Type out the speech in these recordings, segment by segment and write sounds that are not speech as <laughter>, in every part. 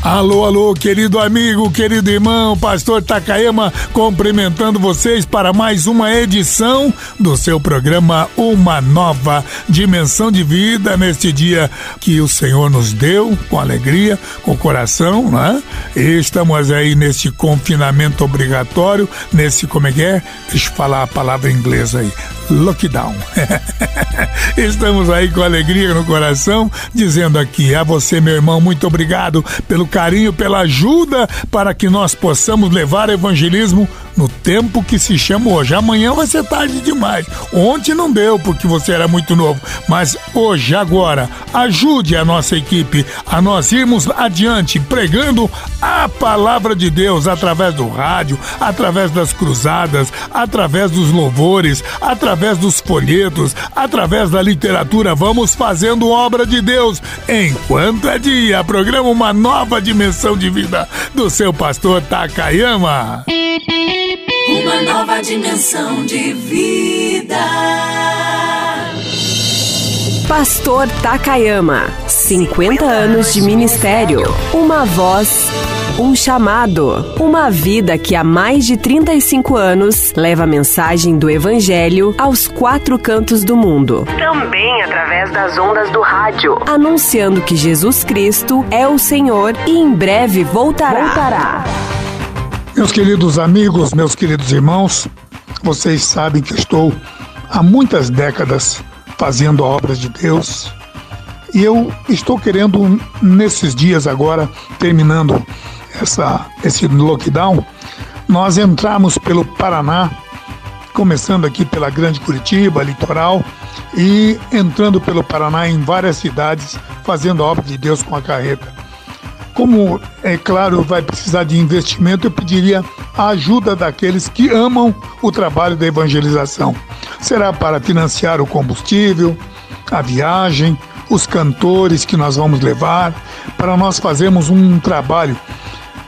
Alô, alô, querido amigo, querido irmão, pastor Takayama, cumprimentando vocês para mais uma edição do seu programa Uma Nova Dimensão de Vida, neste dia que o Senhor nos deu, com alegria, com coração, né? E estamos aí neste confinamento obrigatório, nesse, como é que é? Deixa eu falar a palavra inglesa aí, lockdown. <laughs> Estamos aí com alegria no coração, dizendo aqui a você, meu irmão, muito obrigado pelo carinho, pela ajuda para que nós possamos levar evangelismo no tempo que se chama hoje. Amanhã vai ser tarde demais. Ontem não deu porque você era muito novo, mas hoje, agora, ajude a nossa equipe a nós irmos adiante pregando a palavra de Deus através do rádio, através das cruzadas, através dos louvores, através dos folhetos, através da literatura. Vamos fazendo obra de Deus enquanto é dia. Programa Uma Nova Dimensão de Vida do seu pastor Takayama. Uma nova dimensão de vida. Pastor Takayama, 50 anos de ministério, uma voz, um chamado, uma vida que há mais de 35 anos leva a mensagem do Evangelho aos quatro cantos do mundo. Também através das ondas do rádio, anunciando que Jesus Cristo é o Senhor e em breve voltará. voltará. Meus queridos amigos, meus queridos irmãos, vocês sabem que estou há muitas décadas fazendo obras de Deus e eu estou querendo, nesses dias agora, terminando essa, esse lockdown, nós entramos pelo Paraná, começando aqui pela Grande Curitiba, litoral, e entrando pelo Paraná em várias cidades, fazendo a obra de Deus com a carreta. Como, é claro, vai precisar de investimento, eu pediria a ajuda daqueles que amam o trabalho da evangelização. Será para financiar o combustível, a viagem, os cantores que nós vamos levar, para nós fazermos um trabalho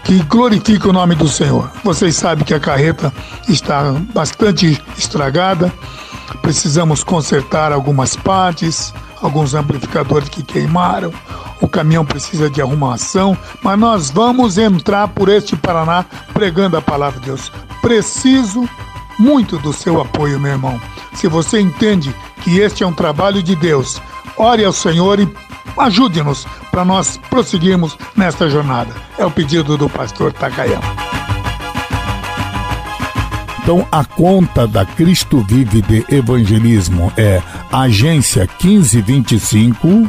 que glorifique o nome do Senhor. Vocês sabem que a carreta está bastante estragada, precisamos consertar algumas partes, alguns amplificadores que queimaram, o caminhão precisa de arrumação, mas nós vamos entrar por este Paraná pregando a palavra de Deus. Preciso muito do seu apoio, meu irmão. Se você entende que este é um trabalho de Deus, ore ao Senhor e ajude-nos para nós prosseguirmos nesta jornada. É o pedido do pastor Takayama. Então, a conta da Cristo Vive de Evangelismo é agência 1525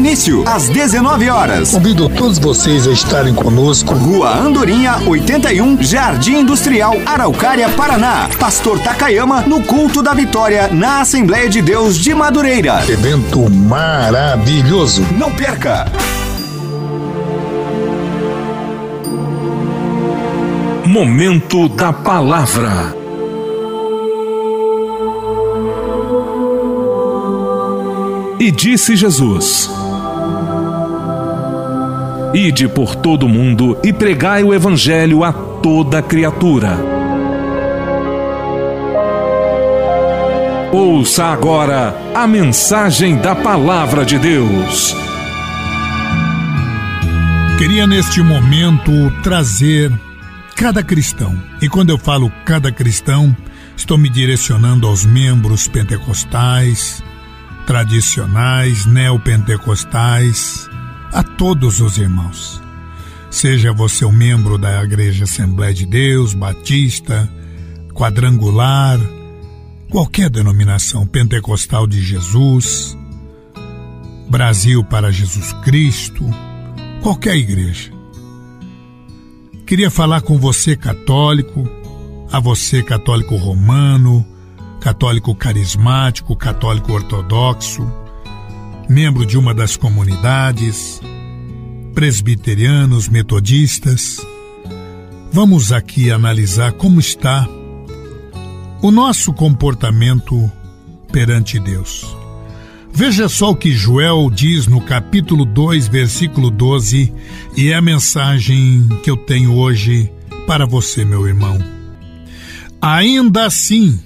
Início às 19 horas. Convido todos vocês a estarem conosco. Rua Andorinha, 81, Jardim Industrial, Araucária, Paraná. Pastor Takayama no culto da vitória na Assembleia de Deus de Madureira. Evento maravilhoso. Não perca! Momento da Palavra. E disse Jesus: Ide por todo o mundo e pregai o Evangelho a toda criatura. Ouça agora a mensagem da Palavra de Deus. Queria neste momento trazer cada cristão. E quando eu falo cada cristão, estou me direcionando aos membros pentecostais, tradicionais, neopentecostais, a todos os irmãos. Seja você um membro da Igreja Assembleia de Deus, Batista, Quadrangular, qualquer denominação pentecostal de Jesus, Brasil para Jesus Cristo, qualquer igreja. Queria falar com você católico, a você católico romano, católico carismático, católico ortodoxo, membro de uma das comunidades, presbiterianos, metodistas. Vamos aqui analisar como está o nosso comportamento perante Deus. Veja só o que Joel diz no capítulo 2, versículo 12, e é a mensagem que eu tenho hoje para você, meu irmão. Ainda assim,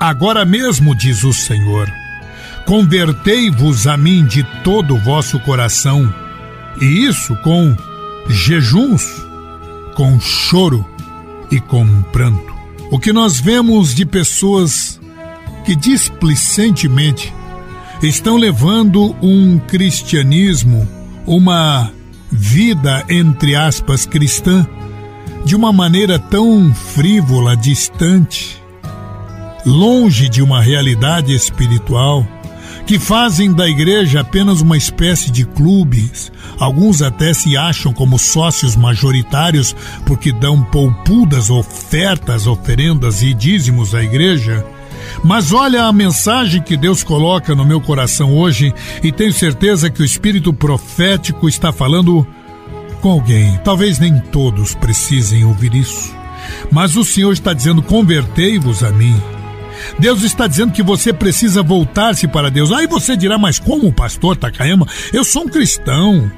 agora mesmo, diz o Senhor, convertei-vos a mim de todo o vosso coração, e isso com jejuns, com choro e com pranto. O que nós vemos de pessoas que displicentemente estão levando um cristianismo, uma vida, entre aspas, cristã, de uma maneira tão frívola, distante, longe de uma realidade espiritual, que fazem da igreja apenas uma espécie de clubes. Alguns até se acham como sócios majoritários porque dão poupudas ofertas, oferendas e dízimos à igreja mas olha a mensagem que Deus coloca no meu coração hoje e tenho certeza que o espírito profético está falando com alguém. Talvez nem todos precisem ouvir isso, mas o Senhor está dizendo: convertei-vos a mim. Deus está dizendo que você precisa voltar-se para Deus. Aí você dirá, mas como, pastor Takayama? Eu sou um cristão.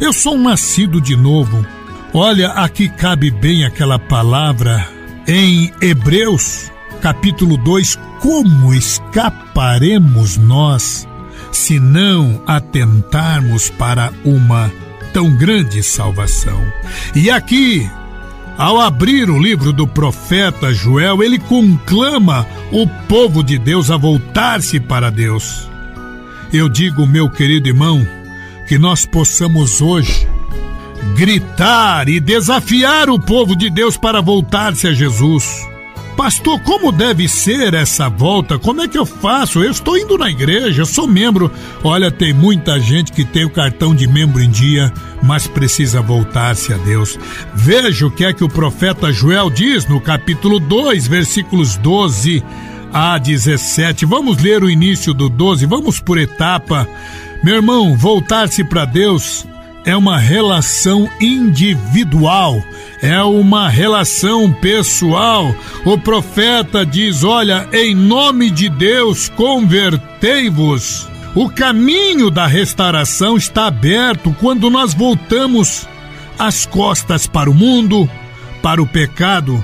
Eu sou um nascido de novo. Olha, aqui cabe bem aquela palavra em Hebreus, capítulo 2, como escaparemos nós se não atentarmos para uma tão grande salvação? E aqui, ao abrir o livro do profeta Joel, ele conclama o povo de Deus a voltar-se para Deus. Eu digo, meu querido irmão, que nós possamos hoje gritar e desafiar o povo de Deus para voltar-se a Jesus Pastor, como deve ser essa volta? Como é que eu faço? Eu estou indo na igreja, eu sou membro. Olha, tem muita gente que tem o cartão de membro em dia, mas precisa voltar-se a Deus. Veja o que é que o profeta Joel diz no capítulo 2, versículos 12 a 17. Vamos ler o início do 12, vamos por etapa. Meu irmão, voltar-se para Deus é uma relação individual, é uma relação pessoal. O profeta diz: Olha, em nome de Deus, convertei-vos. O caminho da restauração está aberto quando nós voltamos as costas para o mundo, para o pecado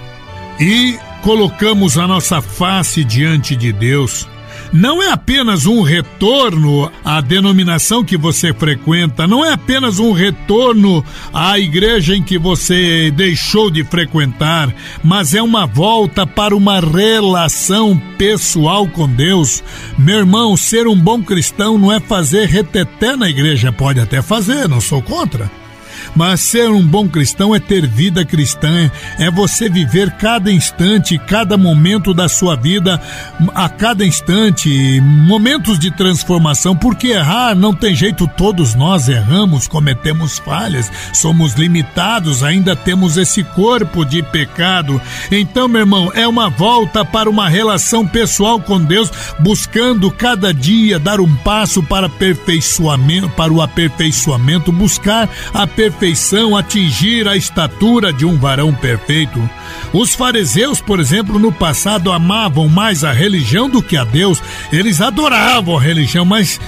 e colocamos a nossa face diante de Deus. Não é apenas um retorno à denominação que você frequenta, não é apenas um retorno à igreja em que você deixou de frequentar, mas é uma volta para uma relação pessoal com Deus. Meu irmão, ser um bom cristão não é fazer reteté na igreja, pode até fazer, não sou contra. Mas ser um bom cristão é ter vida cristã, é você viver cada instante, cada momento da sua vida, a cada instante, momentos de transformação, porque errar não tem jeito, todos nós erramos, cometemos falhas, somos limitados, ainda temos esse corpo de pecado. Então, meu irmão, é uma volta para uma relação pessoal com Deus, buscando cada dia dar um passo para aperfeiçoamento, para o aperfeiçoamento, buscar a perfeição atingir a estatura de um varão perfeito. Os fariseus, por exemplo, no passado amavam mais a religião do que a Deus. Eles adoravam a religião, mas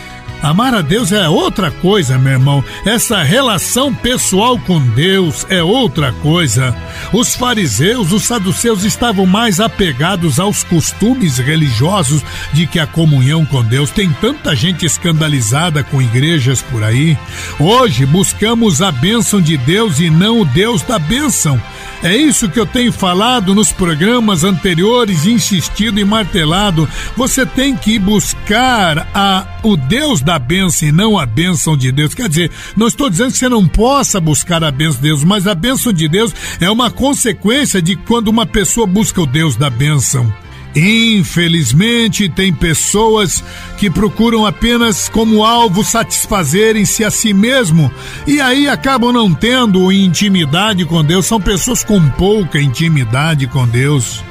Amar a Deus é outra coisa, meu irmão. Essa relação pessoal com Deus é outra coisa. Os fariseus, os saduceus estavam mais apegados aos costumes religiosos de que a comunhão com Deus. Tem tanta gente escandalizada com igrejas por aí. Hoje buscamos a bênção de Deus e não o Deus da bênção. É isso que eu tenho falado nos programas anteriores, insistido e martelado. Você tem que buscar a, o Deus da bênção e não a bênção de Deus. Quer dizer, não estou dizendo que você não possa buscar a bênção de Deus, mas a bênção de Deus é uma consequência de quando uma pessoa busca o Deus da bênção. Infelizmente, tem pessoas que procuram apenas como alvo satisfazerem-se a si mesmo e aí acabam não tendo intimidade com Deus. São pessoas com pouca intimidade com Deus.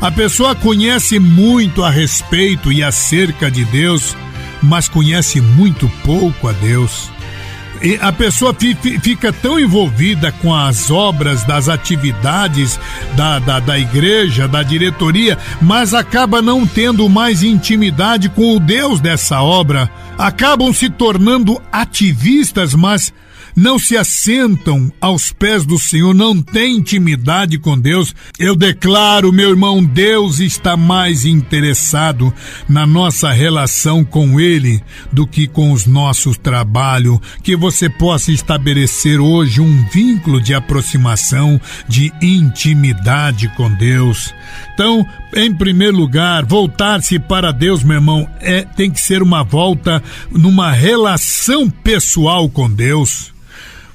A pessoa conhece muito a respeito e acerca de Deus, mas conhece muito pouco a Deus. E a pessoa fica tão envolvida com as obras, das atividades da, da, da igreja, da diretoria, mas acaba não tendo mais intimidade com o Deus dessa obra. Acabam se tornando ativistas, mas não se assentam aos pés do Senhor, não têm intimidade com Deus, eu declaro, meu irmão, Deus está mais interessado na nossa relação com Ele do que com os nossos trabalhos. Que você possa estabelecer hoje um vínculo de aproximação, de intimidade com Deus. Então, em primeiro lugar, voltar-se para Deus, meu irmão, é, tem que ser uma volta numa relação pessoal com Deus.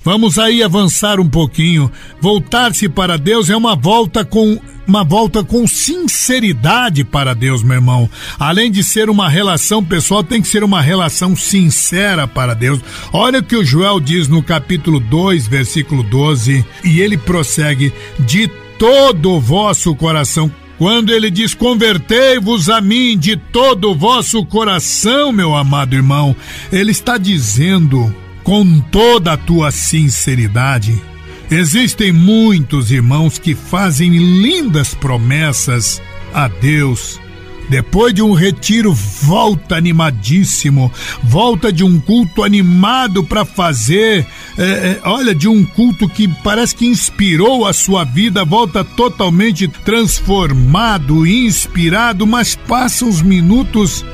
Vamos aí avançar um pouquinho. Voltar-se para Deus é uma volta com uma volta com sinceridade para Deus, meu irmão. Além de ser uma relação pessoal, tem que ser uma relação sincera para Deus. Olha o que o Joel diz no capítulo 2, versículo 12, e ele prossegue: de todo o vosso coração quando ele diz: Convertei-vos a mim de todo o vosso coração, meu amado irmão, ele está dizendo com toda a tua sinceridade. Existem muitos irmãos que fazem lindas promessas a Deus. Depois de um retiro, volta animadíssimo, volta de um culto animado para fazer, é, é, olha, de um culto que parece que inspirou a sua vida, volta totalmente transformado, inspirado, mas passa uns minutos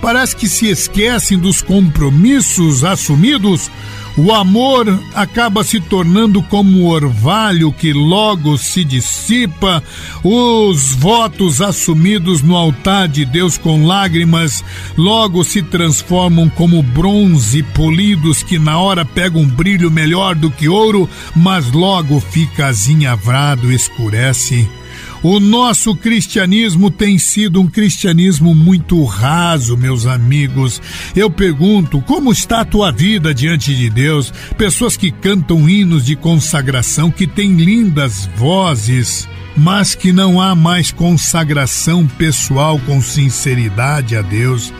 parece que se esquecem dos compromissos assumidos, o amor acaba se tornando como um orvalho que logo se dissipa, os votos assumidos no altar de Deus com lágrimas logo se transformam como bronze polidos que na hora pegam um brilho melhor do que ouro, mas logo fica azinhavrado, escurece. O nosso cristianismo tem sido um cristianismo muito raso, meus amigos. Eu pergunto, como está a tua vida diante de Deus? Pessoas que cantam hinos de consagração, que têm lindas vozes, mas que não há mais consagração pessoal com sinceridade a Deus.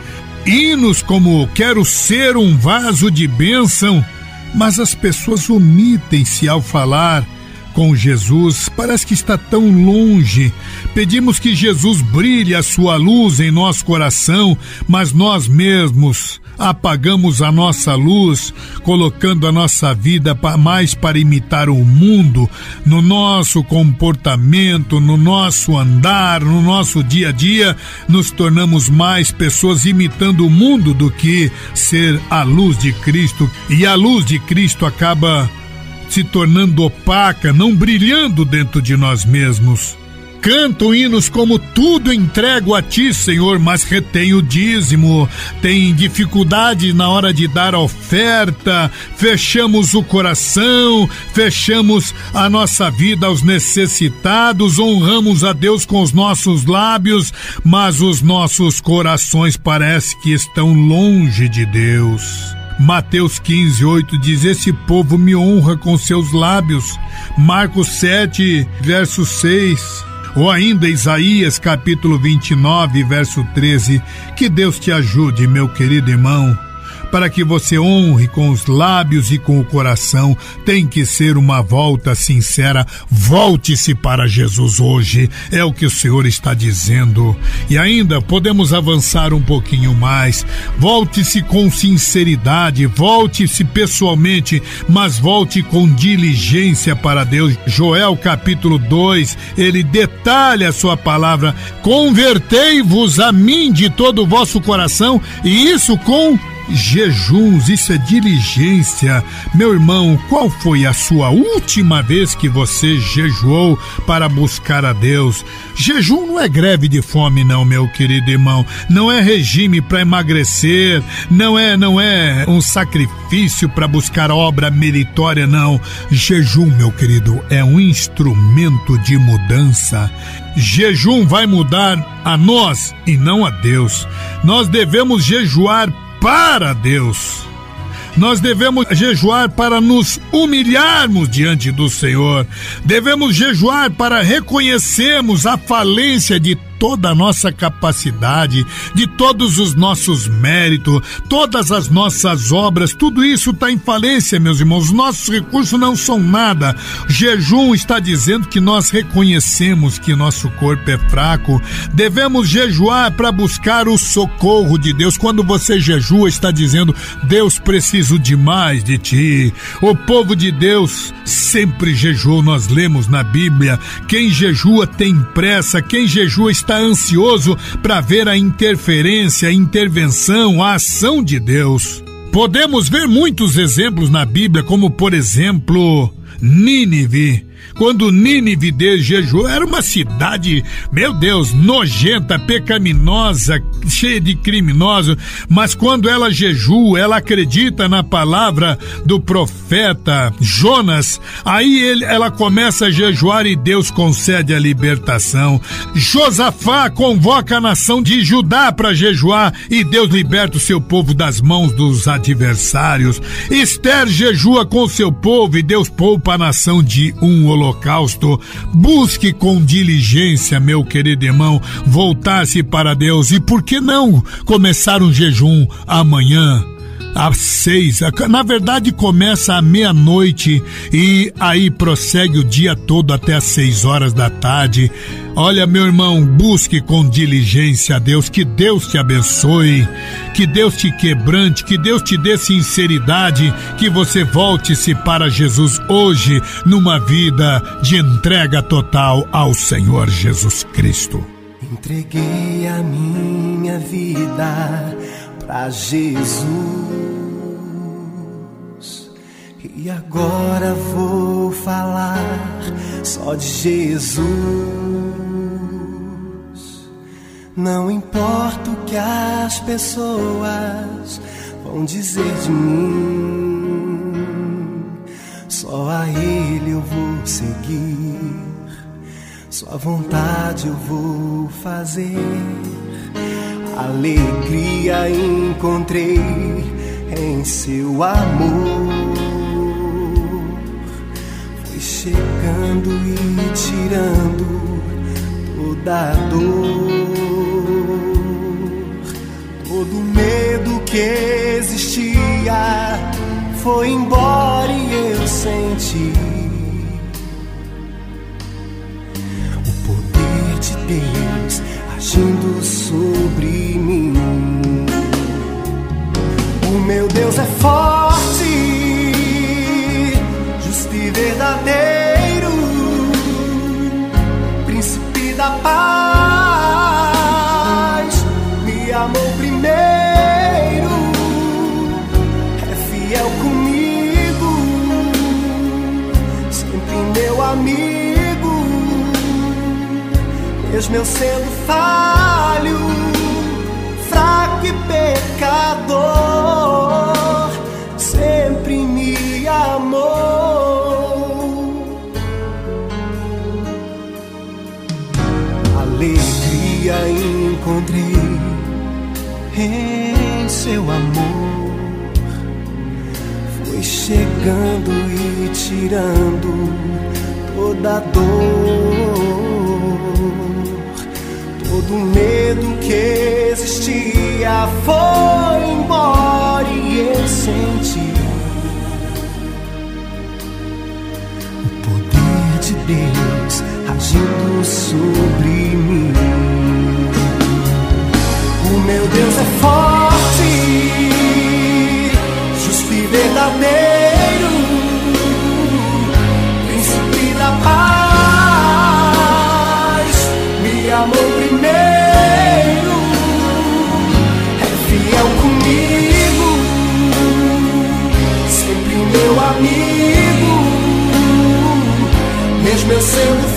Hinos como Quero ser um vaso de bênção, mas as pessoas omitem-se ao falar com Jesus parece que está tão longe. Pedimos que Jesus brilhe a sua luz em nosso coração, mas nós mesmos apagamos a nossa luz, colocando a nossa vida mais para imitar o mundo, no nosso comportamento, no nosso andar, no nosso dia a dia, nos tornamos mais pessoas imitando o mundo do que ser a luz de Cristo. E a luz de Cristo acaba se tornando opaca, não brilhando dentro de nós mesmos. Canto hinos como tudo entrego a ti, Senhor, mas retém o dízimo. Tem dificuldade na hora de dar oferta. Fechamos o coração, fechamos a nossa vida aos necessitados, honramos a Deus com os nossos lábios, mas os nossos corações parece que estão longe de Deus. Mateus 15, 8 diz: Esse povo me honra com seus lábios. Marcos 7, verso 6. Ou ainda Isaías capítulo 29, verso 13. Que Deus te ajude, meu querido irmão para que você honre com os lábios e com o coração, tem que ser uma volta sincera. Volte-se para Jesus hoje, é o que o Senhor está dizendo. E ainda podemos avançar um pouquinho mais. Volte-se com sinceridade, volte-se pessoalmente, mas volte com diligência para Deus. Joel capítulo 2, ele detalha a sua palavra: convertei-vos a mim de todo o vosso coração, e isso com jejuns, isso é diligência. Meu irmão, qual foi a sua última vez que você jejuou para buscar a Deus? Jejum não é greve de fome, não, meu querido irmão. Não é regime para emagrecer, não é, não é um sacrifício para buscar obra meritória, não. Jejum, meu querido, é um instrumento de mudança. Jejum vai mudar a nós e não a Deus. Nós devemos jejuar para Deus. Nós devemos jejuar para nos humilharmos diante do Senhor. Devemos jejuar para reconhecermos a falência de toda a nossa capacidade, de todos os nossos méritos, todas as nossas obras, tudo isso está em falência, meus irmãos. Nossos recursos não são nada. Jejum está dizendo que nós reconhecemos que nosso corpo é fraco. Devemos jejuar para buscar o socorro de Deus. Quando você jejua, está dizendo: Deus, preciso demais de ti. O povo de Deus sempre jejuou. Nós lemos na Bíblia: quem jejua tem pressa, quem jejua está está ansioso para ver a interferência, a intervenção, a ação de Deus. Podemos ver muitos exemplos na Bíblia, como por exemplo, Nínive quando Nínive de jejuou, era uma cidade, meu Deus, nojenta, pecaminosa, cheia de criminosos, mas quando ela jejua, ela acredita na palavra do profeta Jonas, aí ele, ela começa a jejuar e Deus concede a libertação. Josafá convoca a nação de Judá para jejuar e Deus liberta o seu povo das mãos dos adversários. Esther jejua com seu povo e Deus poupa a nação de um holocausto. Busque com diligência, meu querido irmão, voltar-se para Deus e por que não começar um jejum amanhã? Às seis. Na verdade, começa à meia-noite e aí prossegue o dia todo até às seis horas da tarde. Olha, meu irmão, busque com diligência a Deus, que Deus te abençoe, que Deus te quebrante, que Deus te dê sinceridade, que você volte-se para Jesus hoje numa vida de entrega total ao Senhor Jesus Cristo. Entreguei a minha vida para Jesus. E agora vou falar só de Jesus. Não importa o que as pessoas vão dizer de mim, só a Ele eu vou seguir, sua vontade eu vou fazer Alegria encontrei em seu amor. Chegando e tirando toda a dor, todo medo que existia foi embora e eu senti o poder de Deus agindo sobre mim. Deus é forte, paz, me amou primeiro, é fiel comigo, sempre meu amigo, mesmo eu sendo falho, fraco e pecador, Alegria encontrei em seu amor, foi chegando e tirando toda dor. Todo medo que existia foi embora e eu senti o poder de Deus agindo sobre mim. O meu Deus é forte, justo e verdadeiro, príncipe da paz, me amou primeiro, é fiel comigo, sempre meu amigo, mesmo eu sendo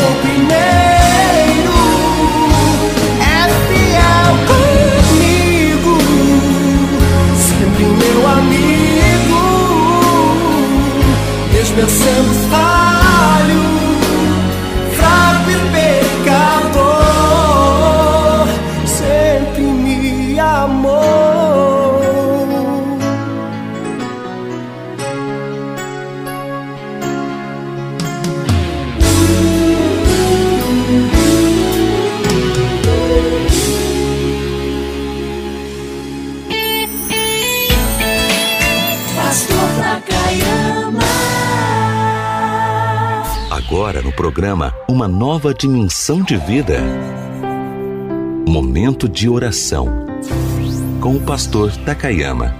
me Nova Dimensão de Vida. Momento de oração. Com o pastor Takayama.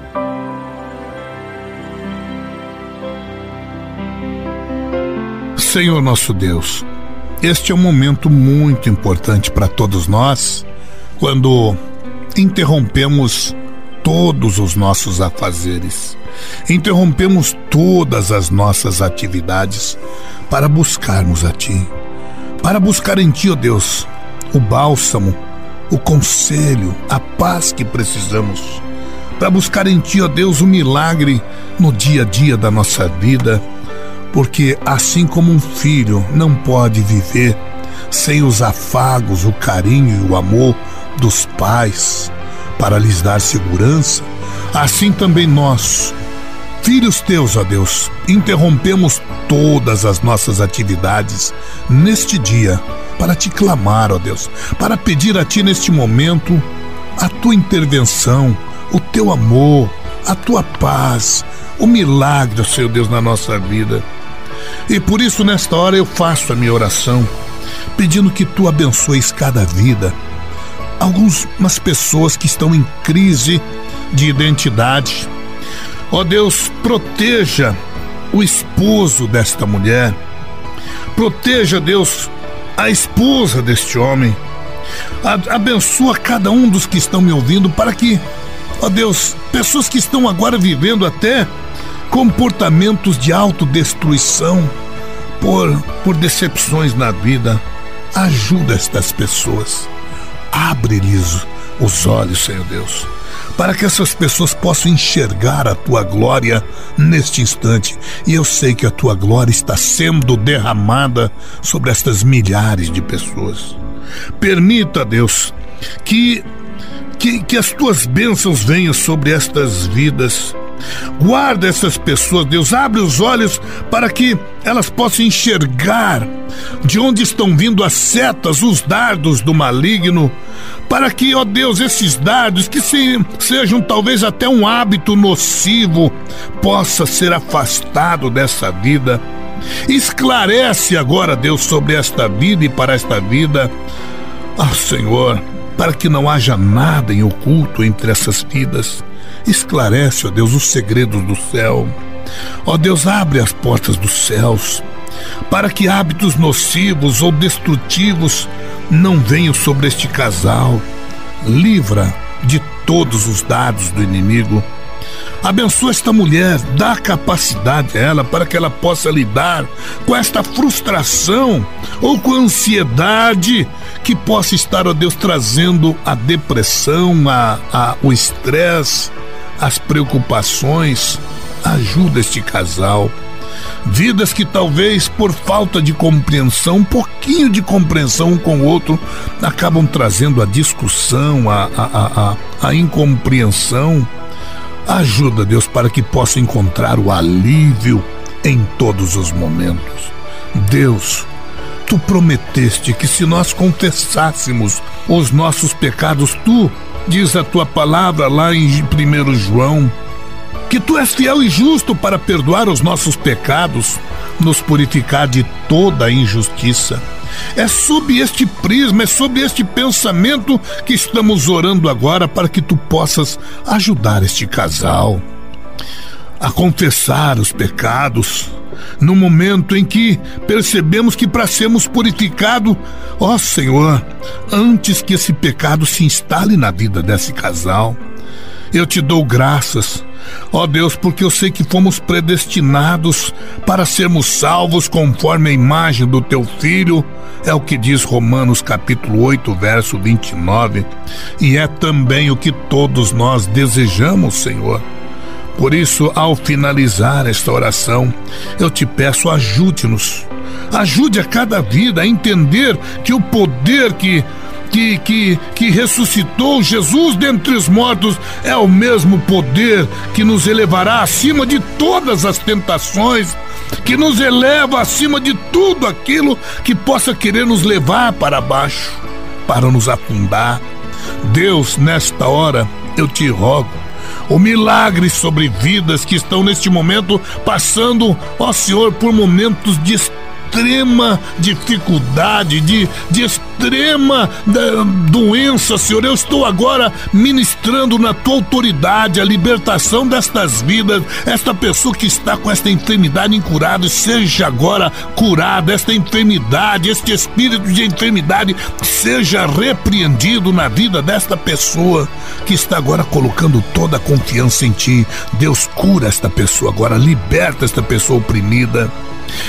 Senhor nosso Deus, este é um momento muito importante para todos nós quando interrompemos todos os nossos afazeres, interrompemos todas as nossas atividades para buscarmos a Ti, para buscar em Ti, ó Deus, o bálsamo, o conselho, a paz que precisamos, para buscar em Ti, ó Deus, o milagre no dia a dia da nossa vida. Porque assim como um filho não pode viver sem os afagos, o carinho e o amor dos pais para lhes dar segurança, assim também nós, filhos teus, ó Deus, interrompemos todas as nossas atividades neste dia para te clamar, ó Deus, para pedir a ti neste momento a tua intervenção, o teu amor, a tua paz, o milagre, ó Senhor Deus, na nossa vida. E por isso, nesta hora, eu faço a minha oração, pedindo que tu abençoes cada vida. Algumas pessoas que estão em crise de identidade. Ó Deus, proteja o esposo desta mulher. Proteja, Deus, a esposa deste homem. Abençoa cada um dos que estão me ouvindo para que, ó Deus, pessoas que estão agora vivendo até comportamentos de autodestruição por, por decepções na vida, ajuda estas pessoas. Abre-lhes os olhos, Senhor Deus para que essas pessoas possam enxergar a tua glória neste instante. E eu sei que a tua glória está sendo derramada sobre estas milhares de pessoas. Permita, Deus, que, que, que as tuas bênçãos venham sobre estas vidas Guarda essas pessoas, Deus. Abre os olhos para que elas possam enxergar de onde estão vindo as setas, os dardos do maligno. Para que, ó Deus, esses dardos, que se, sejam talvez até um hábito nocivo, possa ser afastado dessa vida. Esclarece agora, Deus, sobre esta vida e para esta vida. Ah, Senhor, para que não haja nada em oculto entre essas vidas. Esclarece, ó Deus, os segredos do céu. Ó Deus, abre as portas dos céus para que hábitos nocivos ou destrutivos não venham sobre este casal. Livra de todos os dados do inimigo. Abençoa esta mulher, dá capacidade a ela para que ela possa lidar com esta frustração ou com a ansiedade que possa estar, ó Deus, trazendo a depressão, a, a o estresse, as preocupações. Ajuda este casal. Vidas que talvez por falta de compreensão, um pouquinho de compreensão um com o outro, acabam trazendo a discussão, a, a, a, a incompreensão. Ajuda, Deus, para que possa encontrar o alívio em todos os momentos. Deus, tu prometeste que se nós confessássemos os nossos pecados, tu diz a tua palavra lá em 1 João, que tu és fiel e justo para perdoar os nossos pecados, nos purificar de toda injustiça. É sob este prisma, é sob este pensamento que estamos orando agora para que tu possas ajudar este casal a confessar os pecados, no momento em que percebemos que para sermos purificados, ó Senhor, antes que esse pecado se instale na vida desse casal, eu te dou graças, ó Deus, porque eu sei que fomos predestinados para sermos salvos conforme a imagem do teu filho, é o que diz Romanos capítulo 8, verso 29, e é também o que todos nós desejamos, Senhor. Por isso, ao finalizar esta oração, eu te peço, ajude-nos. Ajude a cada vida a entender que o poder que que, que, que ressuscitou Jesus dentre os mortos é o mesmo poder que nos elevará acima de todas as tentações, que nos eleva acima de tudo aquilo que possa querer nos levar para baixo, para nos afundar. Deus, nesta hora, eu te rogo o milagre sobre vidas que estão neste momento passando, ó Senhor, por momentos de extrema dificuldade, de, de extrema doença, Senhor. Eu estou agora ministrando na tua autoridade a libertação destas vidas. Esta pessoa que está com esta enfermidade incurada, seja agora curada. Esta enfermidade, este espírito de enfermidade, seja repreendido na vida desta pessoa que está agora colocando toda a confiança em ti. Deus cura esta pessoa agora, liberta esta pessoa oprimida.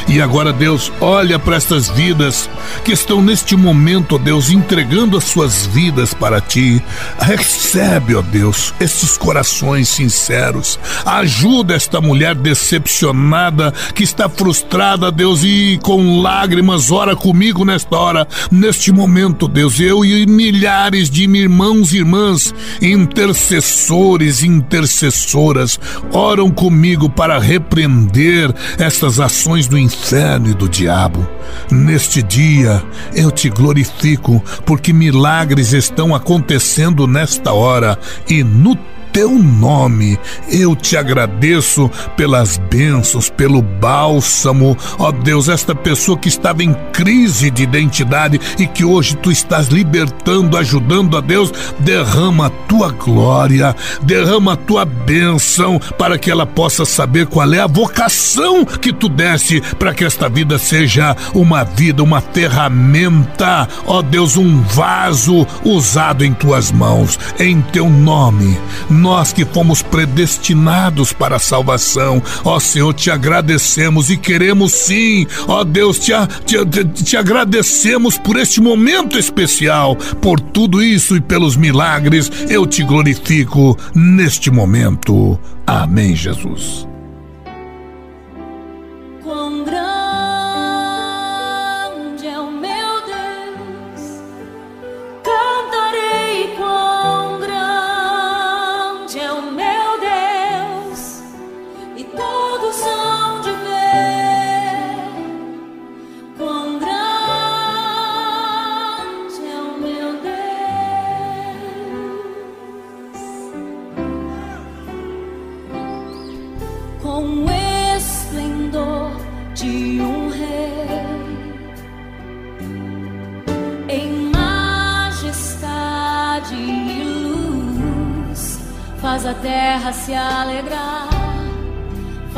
E agora, Deus, olha para estas vidas que estão neste momento, ó Deus, entregando as suas vidas para ti. Recebe, ó Deus, esses corações sinceros. Ajuda esta mulher decepcionada que está frustrada, Deus, e com lágrimas, ora comigo nesta hora, neste momento, Deus. Eu e milhares de irmãos e irmãs, intercessores e intercessoras, oram comigo para repreender estas ações do inferno e do diabo. Neste dia eu te glorifico, porque milagres estão acontecendo nesta hora e no teu nome. Eu te agradeço pelas bênçãos, pelo bálsamo. Ó Deus, esta pessoa que estava em crise de identidade e que hoje tu estás libertando, ajudando a Deus, derrama a tua glória, derrama a tua bênção para que ela possa saber qual é a vocação que tu deste para que esta vida seja uma vida, uma ferramenta, ó Deus, um vaso usado em tuas mãos, em teu nome. Nós que fomos predestinados para a salvação, ó Senhor, te agradecemos e queremos sim, ó Deus, te, te, te agradecemos por este momento especial, por tudo isso e pelos milagres. Eu te glorifico neste momento. Amém, Jesus.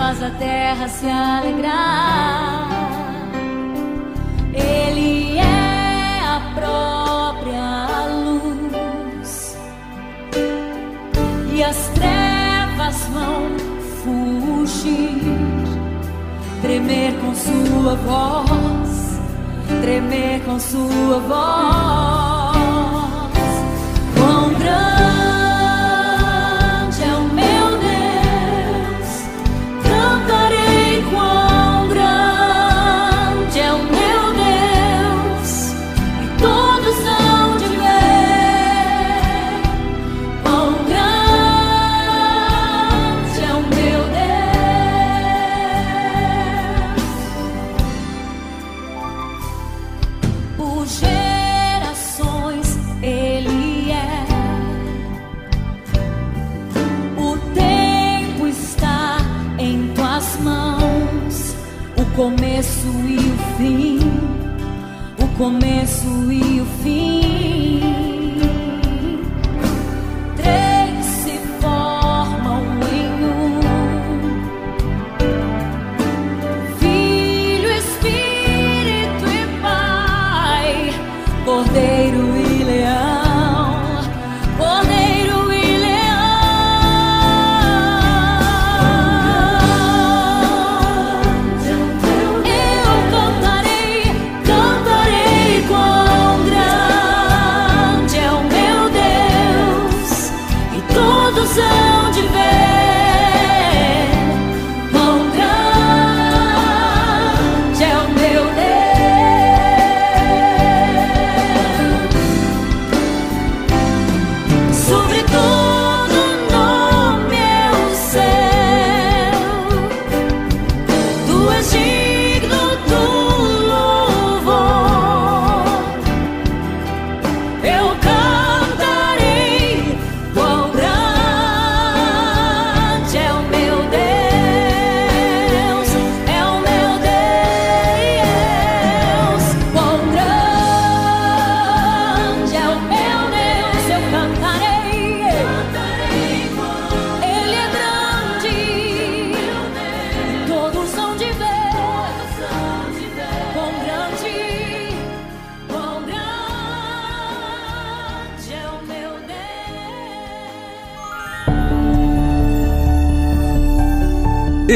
Faz a terra se alegrar. Ele é a própria luz e as trevas vão fugir, tremer com sua voz, tremer com sua voz. Começo e o fim. Três